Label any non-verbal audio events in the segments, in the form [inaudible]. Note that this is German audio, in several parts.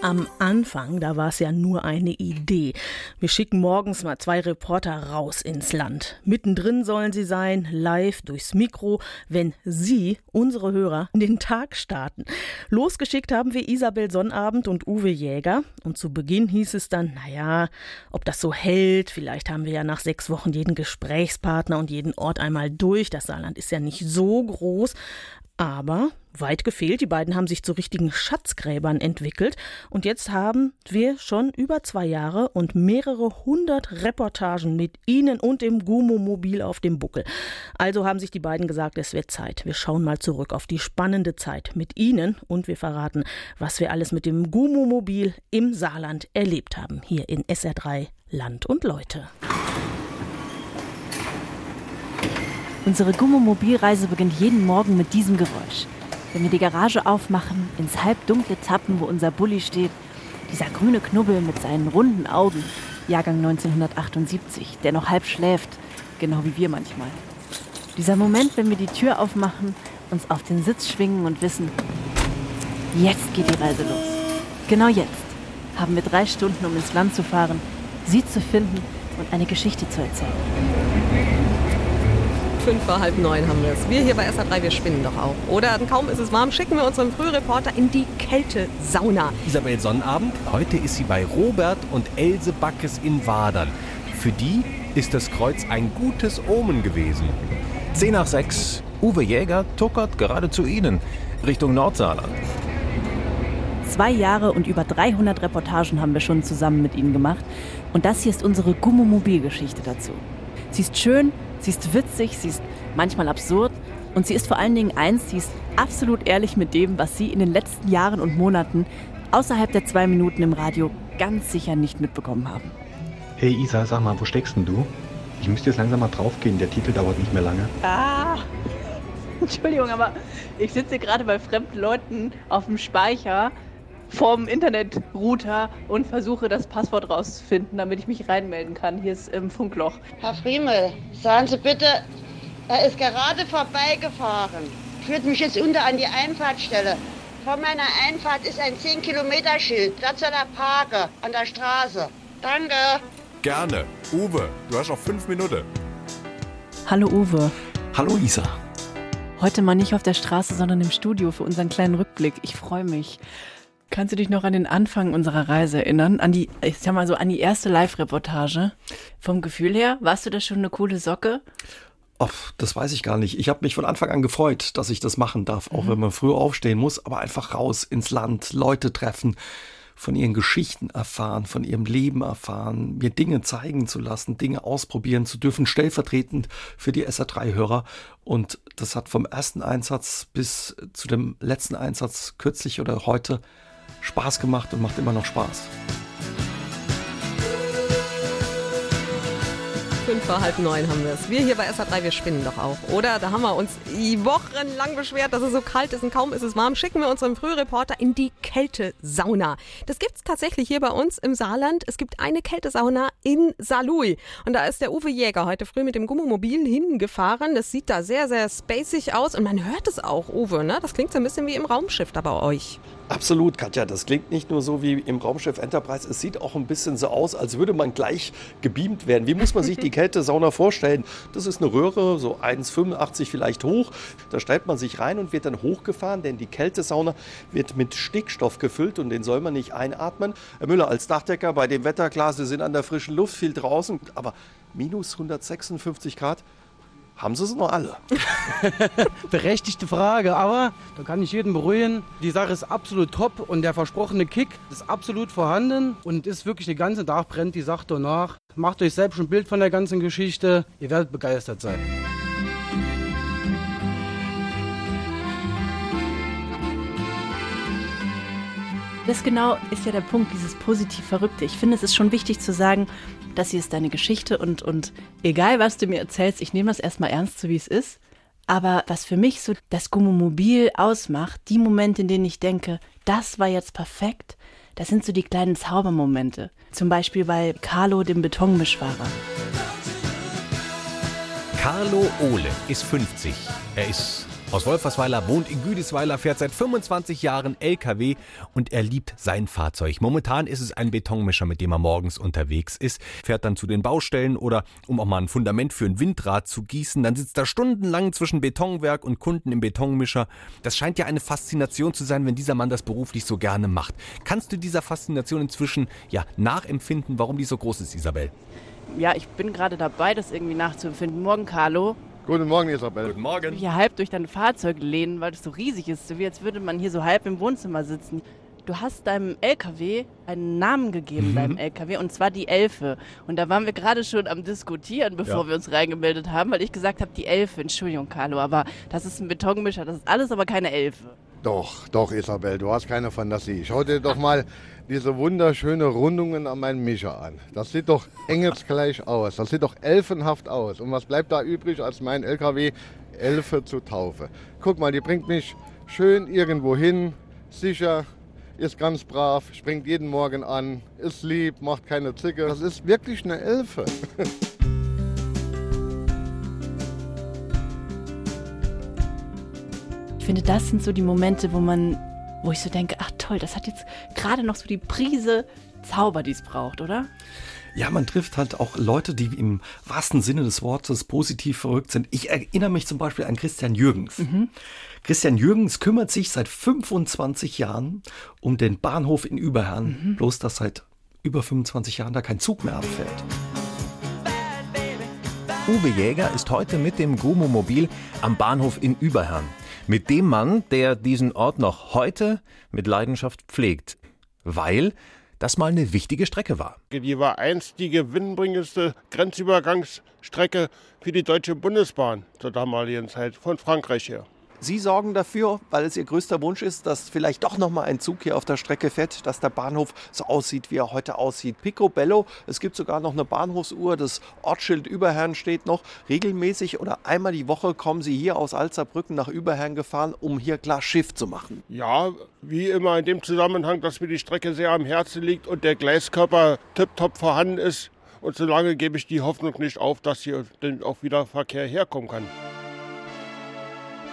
Am Anfang, da war es ja nur eine Idee. Wir schicken morgens mal zwei Reporter raus ins Land. Mittendrin sollen sie sein, live durchs Mikro, wenn Sie, unsere Hörer, den Tag starten. Losgeschickt haben wir Isabel Sonnabend und Uwe Jäger. Und zu Beginn hieß es dann, naja, ob das so hält, vielleicht haben wir ja nach sechs Wochen jeden Gesprächspartner und jeden Ort einmal durch. Das Saarland ist ja nicht so groß. Aber weit gefehlt, die beiden haben sich zu richtigen Schatzgräbern entwickelt und jetzt haben wir schon über zwei Jahre und mehrere hundert Reportagen mit ihnen und dem Gumo-Mobil auf dem Buckel. Also haben sich die beiden gesagt, es wird Zeit. Wir schauen mal zurück auf die spannende Zeit mit ihnen und wir verraten, was wir alles mit dem Gumo-Mobil im Saarland erlebt haben. Hier in SR3 Land und Leute. Unsere Gummomobilreise beginnt jeden Morgen mit diesem Geräusch. Wenn wir die Garage aufmachen, ins halbdunkle Tappen, wo unser Bulli steht, dieser grüne Knubbel mit seinen runden Augen, Jahrgang 1978, der noch halb schläft, genau wie wir manchmal. Dieser Moment, wenn wir die Tür aufmachen, uns auf den Sitz schwingen und wissen, jetzt geht die Reise los. Genau jetzt haben wir drei Stunden, um ins Land zu fahren, sie zu finden und eine Geschichte zu erzählen fünf vor halb neun haben wir es. Wir hier bei SA3, wir spinnen doch auch. Oder kaum ist es warm, schicken wir unseren Frühreporter in die Kältesauna. Isabel Sonnabend, heute ist sie bei Robert und Else Backes in Wadern. Für die ist das Kreuz ein gutes Omen gewesen. 10 nach 6. Uwe Jäger tuckert gerade zu Ihnen, Richtung Nordsaarland. Zwei Jahre und über 300 Reportagen haben wir schon zusammen mit Ihnen gemacht. Und das hier ist unsere Gummomobilgeschichte dazu. Sie ist schön, Sie ist witzig, sie ist manchmal absurd und sie ist vor allen Dingen eins, sie ist absolut ehrlich mit dem, was Sie in den letzten Jahren und Monaten außerhalb der zwei Minuten im Radio ganz sicher nicht mitbekommen haben. Hey Isa, sag mal, wo steckst denn du? Ich müsste jetzt langsam mal draufgehen, der Titel dauert nicht mehr lange. Ah, [laughs] Entschuldigung, aber ich sitze gerade bei fremden Leuten auf dem Speicher vorm Internetrouter und versuche das Passwort rauszufinden, damit ich mich reinmelden kann. Hier ist im Funkloch. Herr Friemel, sagen Sie bitte, er ist gerade vorbeigefahren. Führt mich jetzt unter an die Einfahrtstelle. Vor meiner Einfahrt ist ein 10-Kilometer-Schild. Da soll er parken, an der Straße. Danke. Gerne. Uwe, du hast noch fünf Minuten. Hallo Uwe. Hallo Isa. Heute mal nicht auf der Straße, sondern im Studio für unseren kleinen Rückblick. Ich freue mich. Kannst du dich noch an den Anfang unserer Reise erinnern? An die, ich sag mal so, an die erste Live-Reportage? Vom Gefühl her, warst du da schon eine coole Socke? Oh, das weiß ich gar nicht. Ich habe mich von Anfang an gefreut, dass ich das machen darf, auch mhm. wenn man früh aufstehen muss, aber einfach raus ins Land, Leute treffen, von ihren Geschichten erfahren, von ihrem Leben erfahren, mir Dinge zeigen zu lassen, Dinge ausprobieren zu dürfen, stellvertretend für die SA3-Hörer. Und das hat vom ersten Einsatz bis zu dem letzten Einsatz kürzlich oder heute Spaß gemacht und macht immer noch Spaß. Fünf vor halb neun haben wir es. Wir hier bei SA3, wir spinnen doch auch, oder? Da haben wir uns wochenlang beschwert, dass es so kalt ist und kaum ist es warm. Schicken wir unseren Frühreporter in die Kältesauna. Das gibt es tatsächlich hier bei uns im Saarland. Es gibt eine Kältesauna in Saarlouis. Und da ist der Uwe Jäger heute früh mit dem Gummomobil hingefahren. Das sieht da sehr, sehr spacig aus. Und man hört es auch, Uwe, ne? Das klingt so ein bisschen wie im Raumschiff da bei euch. Absolut, Katja. Das klingt nicht nur so wie im Raumschiff Enterprise. Es sieht auch ein bisschen so aus, als würde man gleich gebeamt werden. Wie muss man sich die [laughs] Kältesauna vorstellen? Das ist eine Röhre, so 1,85 vielleicht hoch. Da stellt man sich rein und wird dann hochgefahren, denn die Kältesauna wird mit Stickstoff gefüllt und den soll man nicht einatmen. Herr Müller, als Dachdecker bei dem Wetter, klar, Sie sind an der frischen Luft, viel draußen, aber minus 156 Grad, haben sie es noch alle? [laughs] Berechtigte Frage, aber da kann ich jeden beruhigen. Die Sache ist absolut top und der versprochene Kick ist absolut vorhanden und ist wirklich den ganzen Tag brennt die Sache danach. Macht euch selbst ein Bild von der ganzen Geschichte. Ihr werdet begeistert sein. Das genau ist ja der Punkt, dieses positiv Verrückte. Ich finde, es ist schon wichtig zu sagen, das hier ist deine Geschichte und, und egal, was du mir erzählst, ich nehme das erstmal ernst, so wie es ist. Aber was für mich so das Gummomobil ausmacht, die Momente, in denen ich denke, das war jetzt perfekt, das sind so die kleinen Zaubermomente. Zum Beispiel bei Carlo, dem Betonmischfahrer. Carlo Ohle ist 50. Er ist aus Wolfersweiler, wohnt in Güdesweiler, fährt seit 25 Jahren LKW und er liebt sein Fahrzeug. Momentan ist es ein Betonmischer, mit dem er morgens unterwegs ist, fährt dann zu den Baustellen oder um auch mal ein Fundament für ein Windrad zu gießen, dann sitzt er stundenlang zwischen Betonwerk und Kunden im Betonmischer. Das scheint ja eine Faszination zu sein, wenn dieser Mann das beruflich so gerne macht. Kannst du dieser Faszination inzwischen ja nachempfinden, warum die so groß ist, Isabel? Ja, ich bin gerade dabei, das irgendwie nachzuempfinden. Morgen, Carlo. Guten Morgen, Isabel. Guten Morgen. Hier halb durch dein Fahrzeug lehnen, weil es so riesig ist, so wie als würde man hier so halb im Wohnzimmer sitzen. Du hast deinem LKW einen Namen gegeben, Mhm. deinem LKW, und zwar die Elfe. Und da waren wir gerade schon am Diskutieren, bevor Ja. wir uns reingemeldet haben, weil ich gesagt habe, die Elfe. Entschuldigung, Carlo, aber das ist ein Betonmischer, das ist alles aber keine Elfe. Doch, doch, Isabel, du hast keine Fantasie. Schau dir doch mal diese wunderschöne Rundungen an meinem Mischer an. Das sieht doch engelsgleich aus. Das sieht doch elfenhaft aus. Und was bleibt da übrig, als mein LKW Elfe zu Taufe? Guck mal, die bringt mich schön irgendwo hin, sicher, ist ganz brav, springt jeden Morgen an, ist lieb, macht keine Zicke. Das ist wirklich eine Elfe. [laughs] finde, das sind so die Momente, wo man, wo ich so denke, ach toll, das hat jetzt gerade noch so die Prise Zauber, die es braucht, oder? Ja, man trifft halt auch Leute, die im wahrsten Sinne des Wortes positiv verrückt sind. Ich erinnere mich zum Beispiel an Christian Jürgens. Christian Jürgens kümmert sich seit 25 Jahren um den Bahnhof in Überherrn. Bloß, dass seit über 25 Jahren da kein Zug mehr abfährt. Uwe Jäger ist heute mit dem Gumo-Mobil am Bahnhof in Überherrn. Mit dem Mann, der diesen Ort noch heute mit Leidenschaft pflegt. Weil das mal eine wichtige Strecke war. Die war einst die gewinnbringendste Grenzübergangsstrecke für die Deutsche Bundesbahn zur damaligen Zeit von Frankreich her. Sie sorgen dafür, weil es Ihr größter Wunsch ist, dass vielleicht doch noch mal ein Zug hier auf der Strecke fährt, dass der Bahnhof so aussieht, wie er heute aussieht. Picobello, es gibt sogar noch eine Bahnhofsuhr, das Ortsschild Überherrn steht noch. Regelmäßig oder einmal die Woche kommen Sie hier aus Alzerbrücken nach Überherrn gefahren, um hier klar Schiff zu machen. Ja, wie immer in dem Zusammenhang, dass mir die Strecke sehr am Herzen liegt und der Gleiskörper tiptop vorhanden ist. Und solange gebe ich die Hoffnung nicht auf, dass hier denn auch wieder Verkehr herkommen kann.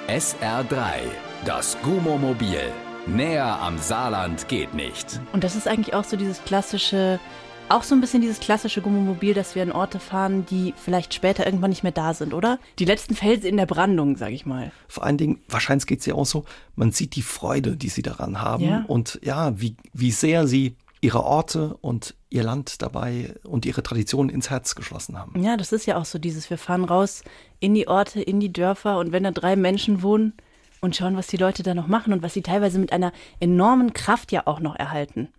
SR3, das Gumo-Mobil. Näher am Saarland geht nicht. Und das ist eigentlich auch so dieses klassische, auch so ein bisschen dieses klassische Gummomobil, dass wir an Orte fahren, die vielleicht später irgendwann nicht mehr da sind, oder? Die letzten Felsen in der Brandung, sag ich mal. Vor allen Dingen, wahrscheinlich geht es ja auch so, man sieht die Freude, die Sie daran haben Ja. und ja, wie, wie sehr Sie Ihre Orte und Ihr Land dabei und Ihre Traditionen ins Herz geschlossen haben. Ja, das ist ja auch so dieses, wir fahren raus in die Orte, in die Dörfer und wenn da drei Menschen wohnen und schauen, was die Leute da noch machen und was sie teilweise mit einer enormen Kraft ja auch noch erhalten.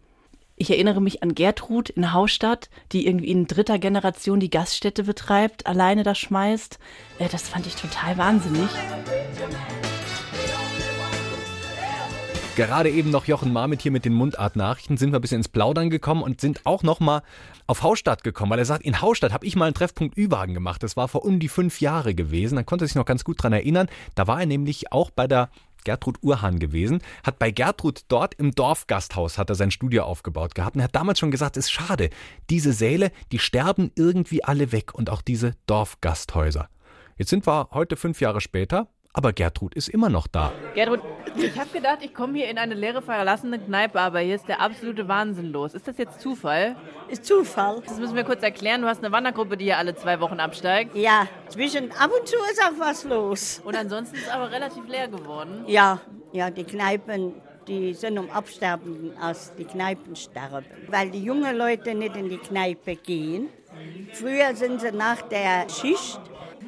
Ich erinnere mich an Gertrud in Haustadt, die irgendwie in dritter Generation die Gaststätte betreibt, alleine da schmeißt. Das fand ich total wahnsinnig. Gerade eben noch Jochen Marmit hier mit den Mundartnachrichten sind wir ein bisschen ins Plaudern gekommen und sind auch noch mal auf Haustadt gekommen, weil er sagt, in Haustadt habe ich mal einen Treffpunkt Ü-Wagen gemacht. Das war vor um die fünf Jahre gewesen. Dann konnte er sich noch ganz gut dran erinnern. Da war er nämlich auch bei der Gertrud Urhahn gewesen, hat bei Gertrud dort im Dorfgasthaus hat er sein Studio aufgebaut gehabt und er hat damals schon gesagt, es ist schade, diese Säle, die sterben irgendwie alle weg und auch diese Dorfgasthäuser. Jetzt sind wir heute fünf Jahre später, aber Gertrud ist immer noch da. Gertrud, ich habe gedacht, ich komme hier in eine leere, verlassene Kneipe, aber hier ist der absolute Wahnsinn los. Ist das jetzt Zufall? Ist Zufall. Das müssen wir kurz erklären. Du hast eine Wandergruppe, die hier alle zwei Wochen absteigt. Ja, zwischen ab und zu ist auch was los. Und ansonsten ist aber relativ leer geworden. Ja, ja, die Kneipen, die sind um Absterben aus die Kneipen sterben. Weil die jungen Leute nicht in die Kneipe gehen. Früher sind sie nach der Schicht,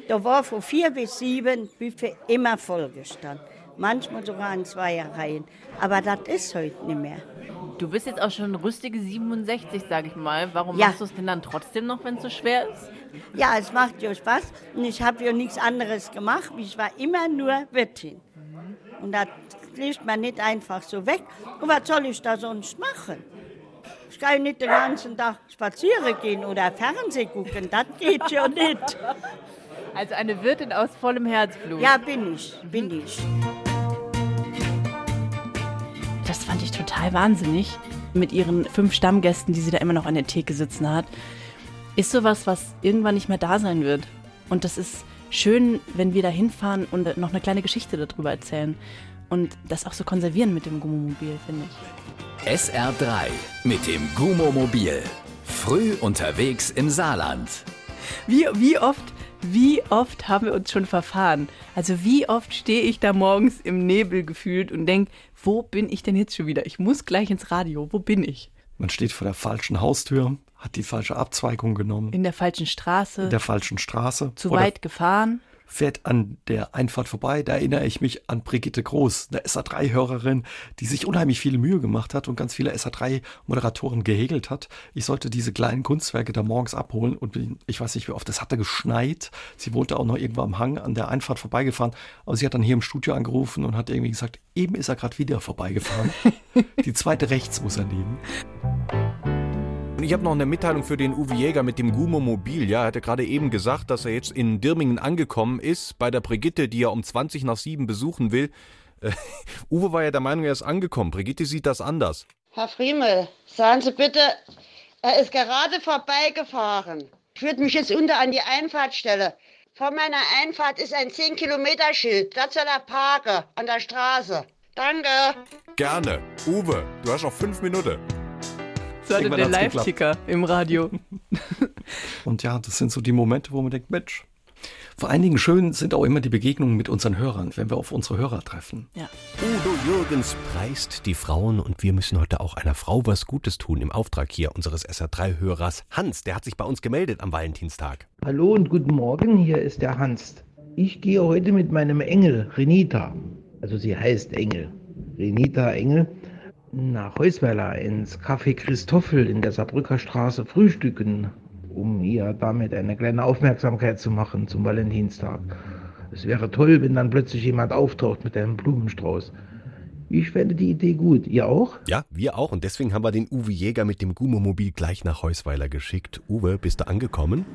da war von vier bis sieben Buffet immer vollgestanden. Manchmal sogar in zwei Reihen. Aber das ist heute nicht mehr. Du bist jetzt auch schon rüstige 67, sag ich mal. Warum Ja. machst du es denn dann trotzdem noch, wenn es so schwer ist? Ja, es macht ja Spaß. Und ich habe ja nichts anderes gemacht. Ich war immer nur Wirtin. Und das legt man nicht einfach so weg. Und was soll ich da sonst machen? Ich kann nicht den ganzen Tag spazieren gehen oder Fernsehen gucken. Das geht ja nicht. Also eine Wirtin aus vollem Herzblut. Ja, bin ich. Bin ich. Das fand ich total wahnsinnig mit ihren fünf Stammgästen, die sie da immer noch an der Theke sitzen hat. Ist sowas, was irgendwann nicht mehr da sein wird. Und das ist schön, wenn wir da hinfahren und noch eine kleine Geschichte darüber erzählen. Und das auch so konservieren mit dem Gummomobil, finde ich. SR3 mit dem Gummomobil. Früh unterwegs im Saarland. Wie, wie oft wie oft haben wir uns schon verfahren? Also wie oft stehe ich da morgens im Nebel gefühlt und denke, wo bin ich denn jetzt schon wieder? Ich muss gleich ins Radio. Wo bin ich? Man steht vor der falschen Haustür, hat die falsche Abzweigung genommen. In der falschen Straße. In der falschen Straße. Zu weit gefahren fährt an der Einfahrt vorbei. Da erinnere ich mich an Brigitte Groß, eine SA3-Hörerin, die sich unheimlich viel Mühe gemacht hat und ganz viele SA3-Moderatoren gehegelt hat. Ich sollte diese kleinen Kunstwerke da morgens abholen und ich weiß nicht, wie oft, es hatte geschneit. Sie wohnte auch noch irgendwo am Hang an der Einfahrt vorbeigefahren. Aber sie hat dann hier im Studio angerufen und hat irgendwie gesagt, eben ist er gerade wieder vorbeigefahren. [laughs] die zweite rechts muss er nehmen. Und ich habe noch eine Mitteilung für den Uwe Jäger mit dem Gumo Mobil. Ja, er hatte gerade eben gesagt, dass er jetzt in Dirmingen angekommen ist, bei der Brigitte, die er um 20 nach 7 besuchen will. Äh, [laughs] Uwe war ja der Meinung, er ist angekommen. Brigitte sieht das anders. Herr Friemel, sagen Sie bitte, er ist gerade vorbeigefahren. Führt mich jetzt unter an die Einfahrtstelle. Vor meiner Einfahrt ist ein 10-Kilometer-Schild. Da soll er parken, an der Straße. Danke. Gerne. Uwe, du hast noch fünf Minuten. So hatte der Live-Ticker im Radio. [laughs] Und ja, das sind so die Momente, wo man denkt, Mensch, vor allen Dingen schön sind auch immer die Begegnungen mit unseren Hörern, wenn wir auf unsere Hörer treffen. Ja. Udo Jürgens preist die Frauen und wir müssen heute auch einer Frau was Gutes tun im Auftrag hier unseres SR3-Hörers Hans. Der hat sich bei uns gemeldet am Valentinstag. Hallo und guten Morgen, hier ist der Hans. Ich gehe heute mit meinem Engel Renita, also sie heißt Engel, Renita Engel, nach Heusweiler ins Café Christoffel in der Saarbrücker Straße frühstücken, um ihr damit eine kleine Aufmerksamkeit zu machen zum Valentinstag. Es wäre toll, wenn dann plötzlich jemand auftaucht mit einem Blumenstrauß. Ich fände die Idee gut. Ihr auch? Ja, wir auch. Und deswegen haben wir den Uwe Jäger mit dem Gumo-Mobil gleich nach Heusweiler geschickt. Uwe, bist du angekommen?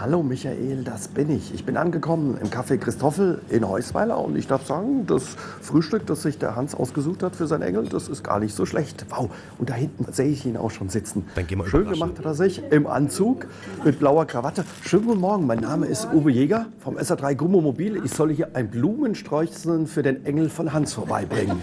Hallo Michael, das bin ich. Ich bin angekommen im Café Christoffel in Heusweiler und ich darf sagen, das Frühstück, das sich der Hans ausgesucht hat für sein Engel, das ist gar nicht so schlecht. Wow, und da hinten sehe ich ihn auch schon sitzen. Dann gehen wir Schön gemacht hat er sich im Anzug mit blauer Krawatte. Schönen guten Morgen, mein Name ist Uwe Jäger vom SA3 Gummo Mobil. Ich soll hier ein Blumensträuchchen für den Engel von Hans vorbeibringen.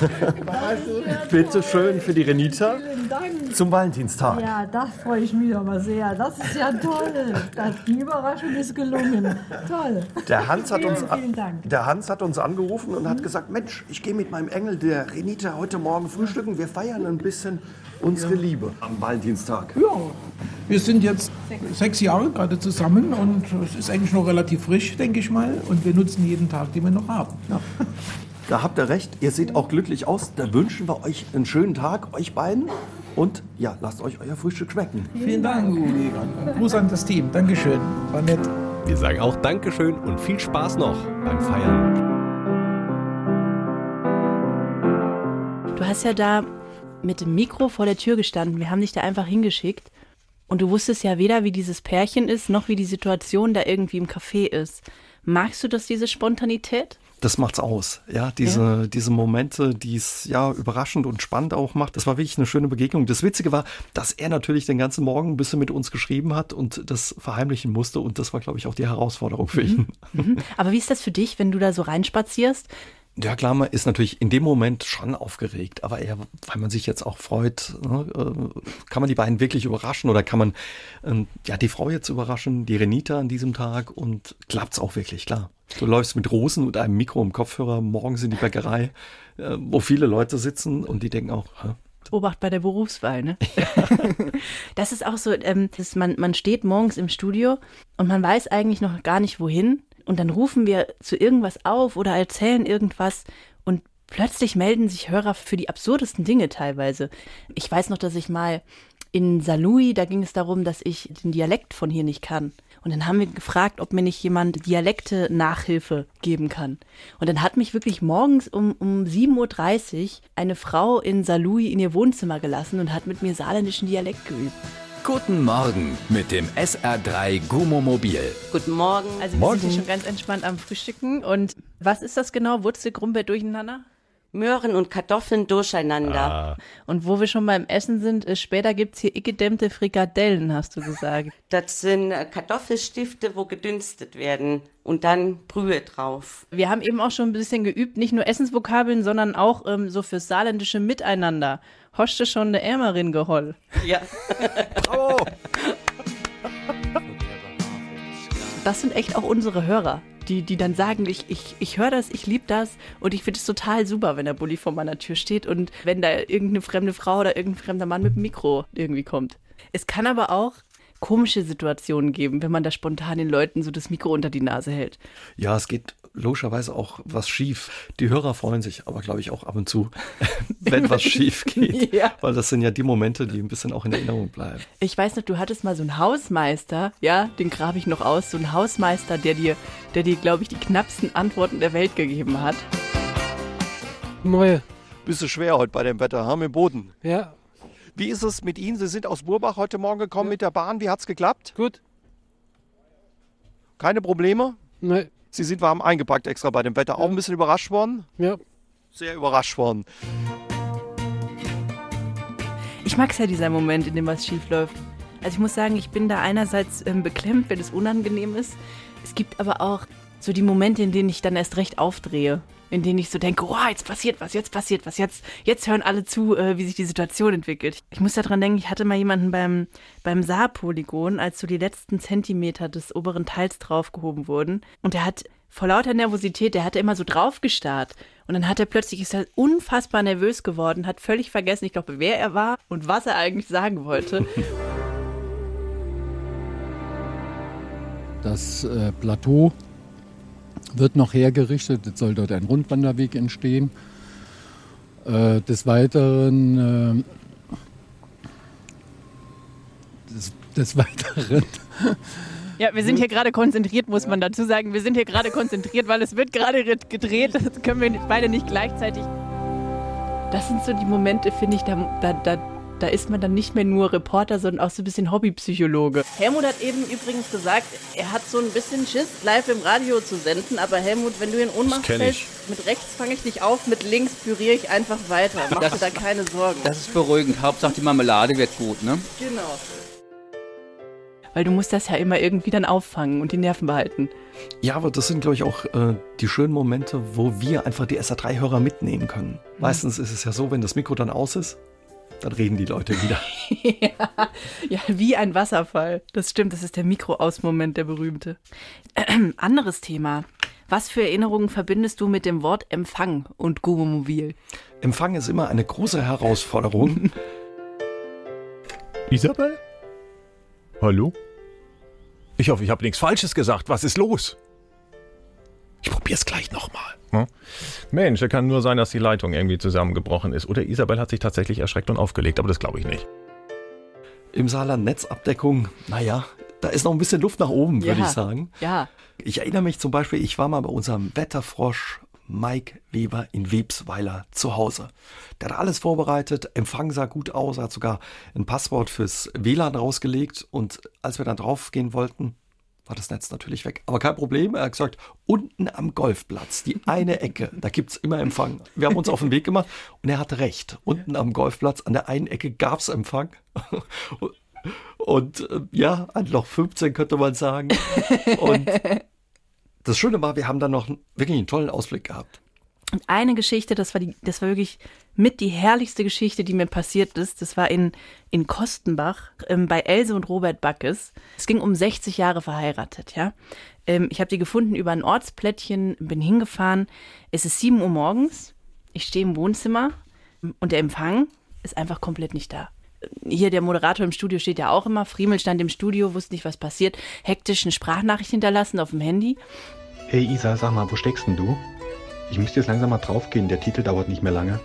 [laughs] Bitte schön für die Renita. Vielen Dank. Zum Valentinstag. Ja, da freue ich mich aber sehr. Das ist ja toll. Das, die Überraschung ist gelungen. Toll. Der Hans, hat uns, vielen, vielen Dank. der Hans hat uns angerufen und hat gesagt, Mensch, ich gehe mit meinem Engel, der Renita, heute Morgen frühstücken. Wir feiern ein bisschen unsere Liebe am Valentinstag. Ja, wir sind jetzt sechs Jahre gerade zusammen und es ist eigentlich noch relativ frisch, denke ich mal. Und wir nutzen jeden Tag, den wir noch haben. Ja. Da habt ihr recht, ihr seht auch glücklich aus. Da wünschen wir euch einen schönen Tag, euch beiden. Und ja, lasst euch euer Frühstück schmecken. Vielen Dank, Jäger. Gruß an das Team. Dankeschön. War nett. Wir sagen auch Dankeschön und viel Spaß noch beim Feiern. Du hast ja da mit dem Mikro vor der Tür gestanden. Wir haben dich da einfach hingeschickt. Und du wusstest ja weder, wie dieses Pärchen ist, noch wie die Situation da irgendwie im Café ist. Magst du das, diese Spontanität? Das macht's aus, ja, diese, ja. diese Momente, die es ja überraschend und spannend auch macht. Das war wirklich eine schöne Begegnung. Das Witzige war, dass er natürlich den ganzen Morgen ein bisschen mit uns geschrieben hat und das verheimlichen musste. Und das war, glaube ich, auch die Herausforderung für ihn. Mhm. Aber wie ist das für dich, wenn du da so reinspazierst? Klar, man ist natürlich in dem Moment schon aufgeregt, aber eher, weil man sich jetzt auch freut, ne, kann man die beiden wirklich überraschen oder kann man ähm, ja die Frau jetzt überraschen, die Renita an diesem Tag und klappt's auch wirklich, klar. Du läufst mit Rosen und einem Mikro im Kopfhörer morgens in die Bäckerei, äh, wo viele Leute sitzen und die denken auch, Hä? Obacht bei der Berufswahl, ne? [laughs] das ist auch so, ähm, man, man steht morgens im Studio und man weiß eigentlich noch gar nicht wohin und dann rufen wir zu irgendwas auf oder erzählen irgendwas und plötzlich melden sich Hörer für die absurdesten Dinge teilweise. Ich weiß noch, dass ich mal in Salui, da ging es darum, dass ich den Dialekt von hier nicht kann. Und dann haben wir gefragt, ob mir nicht jemand Dialekte Nachhilfe geben kann. Und dann hat mich wirklich morgens um, um 7.30 Uhr eine Frau in Salui in ihr Wohnzimmer gelassen und hat mit mir saarländischen Dialekt geübt. Guten Morgen mit dem SR3 Gummo Mobil. Guten Morgen. Also wir Morgen. sind hier schon ganz entspannt am Frühstücken. Und was ist das genau? Wurzel, Grumpe, Durcheinander? Möhren und Kartoffeln durcheinander. Ah. Und wo wir schon beim Essen sind, ist, später gibt's hier gedämmte Frikadellen, hast du gesagt. Das sind äh, Kartoffelstifte, wo gedünstet werden und dann Brühe drauf. Wir haben eben auch schon ein bisschen geübt, nicht nur Essensvokabeln, sondern auch ähm, so fürs saarländische Miteinander. Hoschte schon eine Ärmerin geholl. Ja. Bravo! Das sind echt auch unsere Hörer, die, die dann sagen, ich, ich, ich höre das, ich liebe das und ich finde es total super, wenn der Bulli vor meiner Tür steht und wenn da irgendeine fremde Frau oder irgendein fremder Mann mit dem Mikro irgendwie kommt. Es kann aber auch komische Situationen geben, wenn man da spontan den Leuten so das Mikro unter die Nase hält. Ja, es geht logischerweise auch was schief. Die Hörer freuen sich aber, glaube ich, auch ab und zu, [laughs] wenn was schief geht. [laughs] Ja. Weil das sind ja die Momente, die ein bisschen auch in Erinnerung bleiben. Ich weiß noch, du hattest mal so einen Hausmeister, ja, den grabe ich noch aus, so einen Hausmeister, der dir, der dir, glaube ich, die knappsten Antworten der Welt gegeben hat. Neue. Bisschen schwer heute bei dem Wetter, haben im Boden. Ja. Wie ist es mit Ihnen? Sie sind aus Burbach heute Morgen gekommen mit der Bahn. Wie hat's geklappt? Gut. Keine Probleme? Nein. Sie sind warm eingepackt extra bei dem Wetter. Auch ein bisschen überrascht worden? Ja. Sehr überrascht worden. Ich mag es ja, dieser Moment, in dem was schief läuft. Also ich muss sagen, ich bin da einerseits ähm, beklemmt, wenn es unangenehm ist. Es gibt aber auch so die Momente, in denen ich dann erst recht aufdrehe. In denen ich so denke, oh, jetzt passiert was, jetzt passiert was, jetzt, jetzt hören alle zu, äh, wie sich die Situation entwickelt. Ich muss daran denken, ich hatte mal jemanden beim, beim Saarpolygon, als so die letzten Zentimeter des oberen Teils draufgehoben wurden. Und der hat vor lauter Nervosität, der hatte immer so draufgestarrt. Und dann hat er plötzlich, ist er unfassbar nervös geworden, hat völlig vergessen, ich glaube, wer er war und was er eigentlich sagen wollte. [laughs] Das äh, Plateau wird noch hergerichtet. Es soll dort ein Rundwanderweg entstehen. Äh, des Weiteren, äh, des, des Weiteren [laughs] Ja, wir sind hier gerade konzentriert, muss man dazu sagen. Wir sind hier gerade konzentriert, weil es wird gerade gedreht. Das können wir beide nicht gleichzeitig. Das sind so die Momente, finde ich, da, da, da, da ist man dann nicht mehr nur Reporter, sondern auch so ein bisschen Hobbypsychologe. Helmut hat eben übrigens gesagt, er hat so ein bisschen Schiss, live im Radio zu senden. Aber Helmut, wenn du in Ohnmacht Das fällst, mit rechts fange ich dich auf, mit links püriere ich einfach weiter. Mach dir da keine Sorgen. Das ist beruhigend. Hauptsache die Marmelade wird gut, ne? Genau. Weil du musst das ja immer irgendwie dann auffangen und die Nerven behalten. Ja, aber das sind, glaube ich, auch äh, die schönen Momente, wo wir einfach die SA3-Hörer mitnehmen können. Meistens ist es ja so, wenn das Mikro dann aus ist, dann reden die Leute wieder. [laughs] ja, ja, wie ein Wasserfall. Das stimmt, das ist der Mikro-Aus-Moment, der berühmte. [clears throat] Anderes Thema. Was für Erinnerungen verbindest du mit dem Wort Empfang und Gummomobil? Empfang ist immer eine große Herausforderung. [laughs] Isabel? Hallo? Ich hoffe, ich habe nichts Falsches gesagt. Was ist los? Ich probier's gleich nochmal. Hm? Mensch, da kann nur sein, dass die Leitung irgendwie zusammengebrochen ist. Oder Isabel hat sich tatsächlich erschreckt und aufgelegt, aber das glaube ich nicht. Im Saarland Netzabdeckung, naja, da ist noch ein bisschen Luft nach oben, würde Ja. ich sagen. Ja. Ich erinnere mich zum Beispiel, ich war mal bei unserem Wetterfrosch Mike Weber in Websweiler zu Hause. Der hat alles vorbereitet, Empfang sah gut aus, er hat sogar ein Passwort fürs WLAN rausgelegt und als wir dann draufgehen wollten, war das Netz natürlich weg. Aber kein Problem, er hat gesagt, unten am Golfplatz, die eine Ecke, da gibt's immer Empfang. Wir haben uns auf den Weg gemacht und er hatte recht. Unten am Golfplatz, an der einen Ecke gab's Empfang. [laughs] Und äh, ja, an Loch 15 könnte man sagen. Und [laughs] das Schöne war, wir haben dann noch wirklich einen tollen Ausblick gehabt. Und eine Geschichte, das war, die, das war wirklich mit die herrlichste Geschichte, die mir passiert ist. Das war in, in Kostenbach ähm, bei Else und Robert Backes. Es ging um 60 Jahre verheiratet, ja. Ähm, ich habe die gefunden über ein Ortsplättchen, bin hingefahren. Es ist 7 Uhr morgens. Ich stehe im Wohnzimmer und der Empfang ist einfach komplett nicht da. Hier der Moderator im Studio steht ja auch immer. Friemel stand im Studio, wusste nicht, was passiert. Hektisch eine Sprachnachricht hinterlassen auf dem Handy. Hey Isa, sag mal, wo steckst denn du? Ich müsste jetzt langsam mal draufgehen, der Titel dauert nicht mehr lange.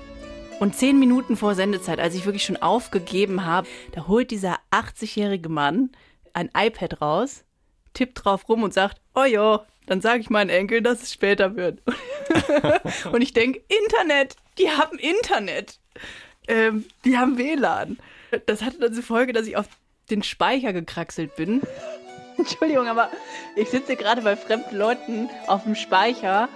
Und zehn Minuten vor Sendezeit, als ich wirklich schon aufgegeben habe, da holt dieser 80-jährige Mann ein iPad raus, tippt drauf rum und sagt, oh ja, dann sage ich meinen Enkel, dass es später wird. [laughs] und ich denke, Internet, die haben Internet. Ähm, die haben WLAN. Das hatte dann zur Folge, dass ich auf den Speicher gekraxelt bin. [laughs] Entschuldigung, aber ich sitze gerade bei fremden Leuten auf dem Speicher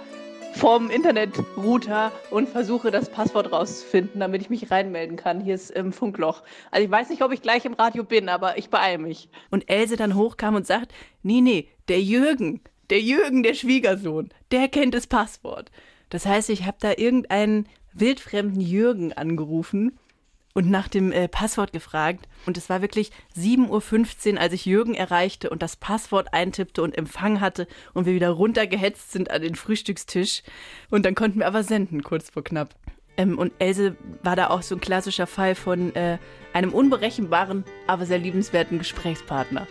vorm Internetrouter und versuche das Passwort rauszufinden, damit ich mich reinmelden kann. Hier ist im Funkloch. Also ich weiß nicht, ob ich gleich im Radio bin, aber ich beeile mich. Und Else dann hochkam und sagt, nee, nee, der Jürgen, der Jürgen, der Schwiegersohn, der kennt das Passwort. Das heißt, ich habe da irgendeinen wildfremden Jürgen angerufen und nach dem äh, Passwort gefragt. Und es war wirklich 7.15 Uhr, als ich Jürgen erreichte und das Passwort eintippte und Empfang hatte und wir wieder runtergehetzt sind an den Frühstückstisch. Und dann konnten wir aber senden, kurz vor knapp. Ähm, und Else war da auch so ein klassischer Fall von äh, einem unberechenbaren, aber sehr liebenswerten Gesprächspartner.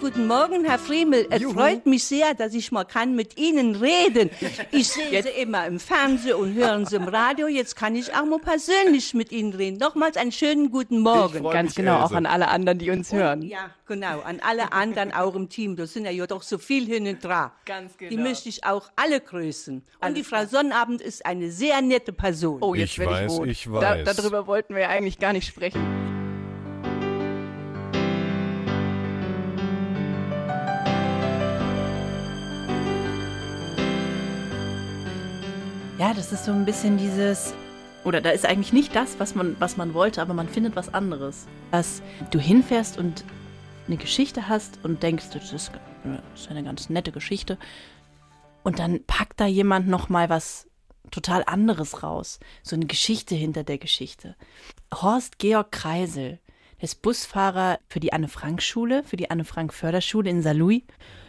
Guten Morgen, Herr Friemel. Es freut mich sehr, dass ich mal kann mit Ihnen reden. Ich sehe Sie immer im Fernsehen und hören Sie im Radio. Jetzt kann ich auch mal persönlich mit Ihnen reden. Nochmals einen schönen guten Morgen. Ganz genau, auch an alle anderen, die uns hören. Ja, genau. An alle anderen auch im Team. Da sind ja doch so viel hin und dran. Ganz genau. Die möchte ich auch alle grüßen. Und die Frau Sonnabend ist eine sehr nette Person. Oh, jetzt Ich werde weiß, ich rot. ich Da, weiß. darüber wollten wir ja eigentlich gar nicht sprechen. Ja, das ist so ein bisschen dieses, oder da ist eigentlich nicht das, was man, was man wollte, aber man findet was anderes. Dass du hinfährst und eine Geschichte hast und denkst, das ist, das ist eine ganz nette Geschichte. Und dann packt da jemand noch mal was total anderes raus. So eine Geschichte hinter der Geschichte. Horst Georg Kreisel, der ist Busfahrer für die Anne-Frank-Schule, für die Anne-Frank-Förderschule in Saarlouis.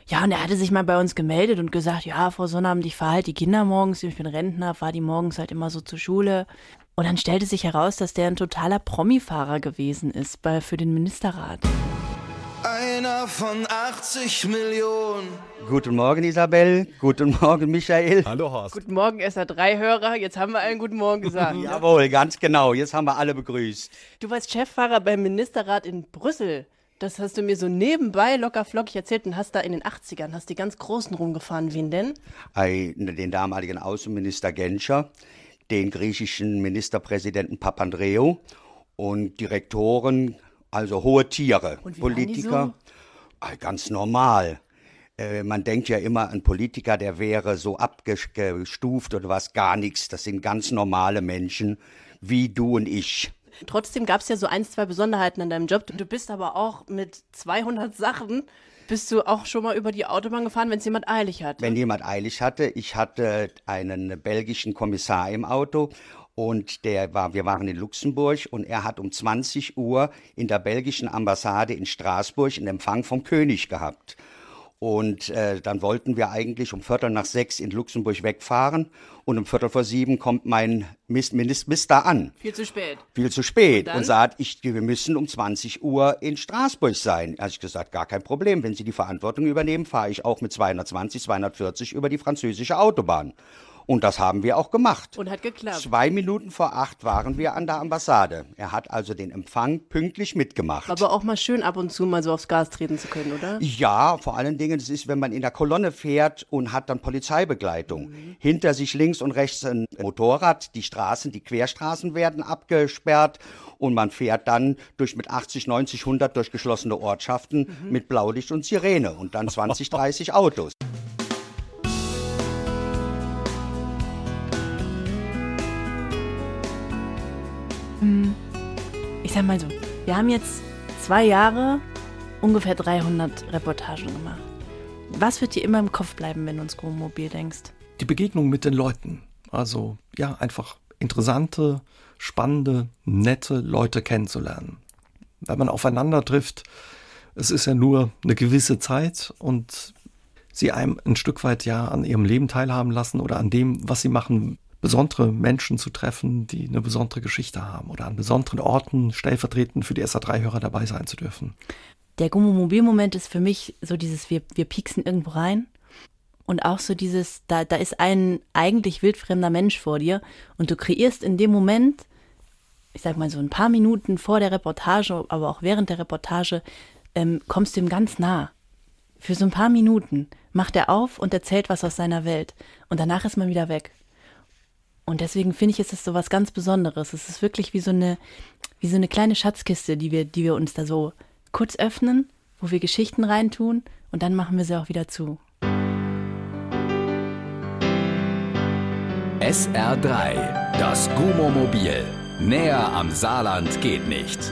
Ja, und er hatte sich mal bei uns gemeldet und gesagt, ja, Frau Sonnabend, ich fahre halt die Kinder morgens, ich bin Rentner, fahre die morgens halt immer so zur Schule. Und dann stellte sich heraus, dass der ein totaler Promi-Fahrer gewesen ist bei, für den Ministerrat. Einer von 80 Millionen. Guten Morgen, Isabel. Guten Morgen, Michael. Hallo, Horst. Guten Morgen, SR3-Hörer. Jetzt haben wir allen guten Morgen gesagt. ne? [laughs] Jawohl, ganz genau. Jetzt haben wir alle begrüßt. Du warst Cheffahrer beim Ministerrat in Brüssel. Das hast du mir so nebenbei locker flockig erzählt und hast da in den 80ern, hast die ganz Großen rumgefahren. Wen denn? Ein- Den damaligen Außenminister Genscher, den griechischen Ministerpräsidenten Papandreou und Direktoren, also hohe Tiere, Und wie Politiker. Ah, Ganz normal. Äh, Man denkt ja immer, ein Politiker, der wäre so abgestuft oder was, gar nichts. Das sind ganz normale Menschen, wie du und ich. Trotzdem gab es ja so ein, zwei Besonderheiten an deinem Job. Du bist aber auch mit 200 Sachen, bist du auch schon mal über die Autobahn gefahren, wenn es jemand eilig hat. Wenn jemand eilig hatte, ich hatte einen belgischen Kommissar im Auto und der war, wir waren in Luxemburg und er hat um 20 Uhr in der belgischen Ambassade in Straßburg einen Empfang vom König gehabt. Und äh, dann wollten wir eigentlich um Viertel nach sechs in Luxemburg wegfahren und um Viertel vor sieben kommt mein Minister an Viel zu spät. viel zu spät Und und, sagt, ich, wir müssen um 20 Uhr in Straßburg sein. Habe ich gesagt, gar kein Problem. Wenn Sie die Verantwortung übernehmen, fahre ich auch mit 220, 240 über die französische Autobahn. Und das haben wir auch gemacht. Und hat geklappt. Zwei Minuten vor acht waren wir an der Ambassade. Er hat also den Empfang pünktlich mitgemacht. Aber auch mal schön ab und zu mal so aufs Gas treten zu können, oder? Ja, vor allen Dingen, es ist, wenn man in der Kolonne fährt und hat dann Polizeibegleitung. Hinter sich links und rechts ein Motorrad, die Straßen, die Querstraßen werden abgesperrt und man fährt dann durch mit 80, 90, 100 durch geschlossene Ortschaften mit Blaulicht und Sirene und dann 20, 30 Autos. Mal so, wir haben jetzt zwei Jahre ungefähr 300 Reportagen gemacht. Was wird dir immer im Kopf bleiben, wenn du ans Wohnmobil denkst? die Begegnung mit den Leuten. Also ja, einfach interessante, spannende, nette Leute kennenzulernen. Wenn man aufeinander trifft, es ist ja nur eine gewisse Zeit und sie einem ein Stück weit ja an ihrem Leben teilhaben lassen oder an dem, was sie machen, besondere Menschen zu treffen, die eine besondere Geschichte haben oder an besonderen Orten stellvertretend für die SA3-Hörer dabei sein zu dürfen. Der Gummomobil-Moment ist für mich so dieses, wir, wir pieksen irgendwo rein und auch so dieses, da, da ist ein eigentlich wildfremder Mensch vor dir und du kreierst in dem Moment, ich sag mal so ein paar Minuten vor der Reportage, aber auch während der Reportage, ähm, kommst du ihm ganz nah. Für so ein paar Minuten macht er auf und erzählt was aus seiner Welt und danach ist man wieder weg. Und deswegen finde ich, ist es so was ganz Besonderes. Es ist wirklich wie so eine, wie so eine kleine Schatzkiste, die wir, die wir uns da so kurz öffnen, wo wir Geschichten reintun und dann machen wir sie auch wieder zu. SR3, das Gummomobil. Näher am Saarland geht nicht.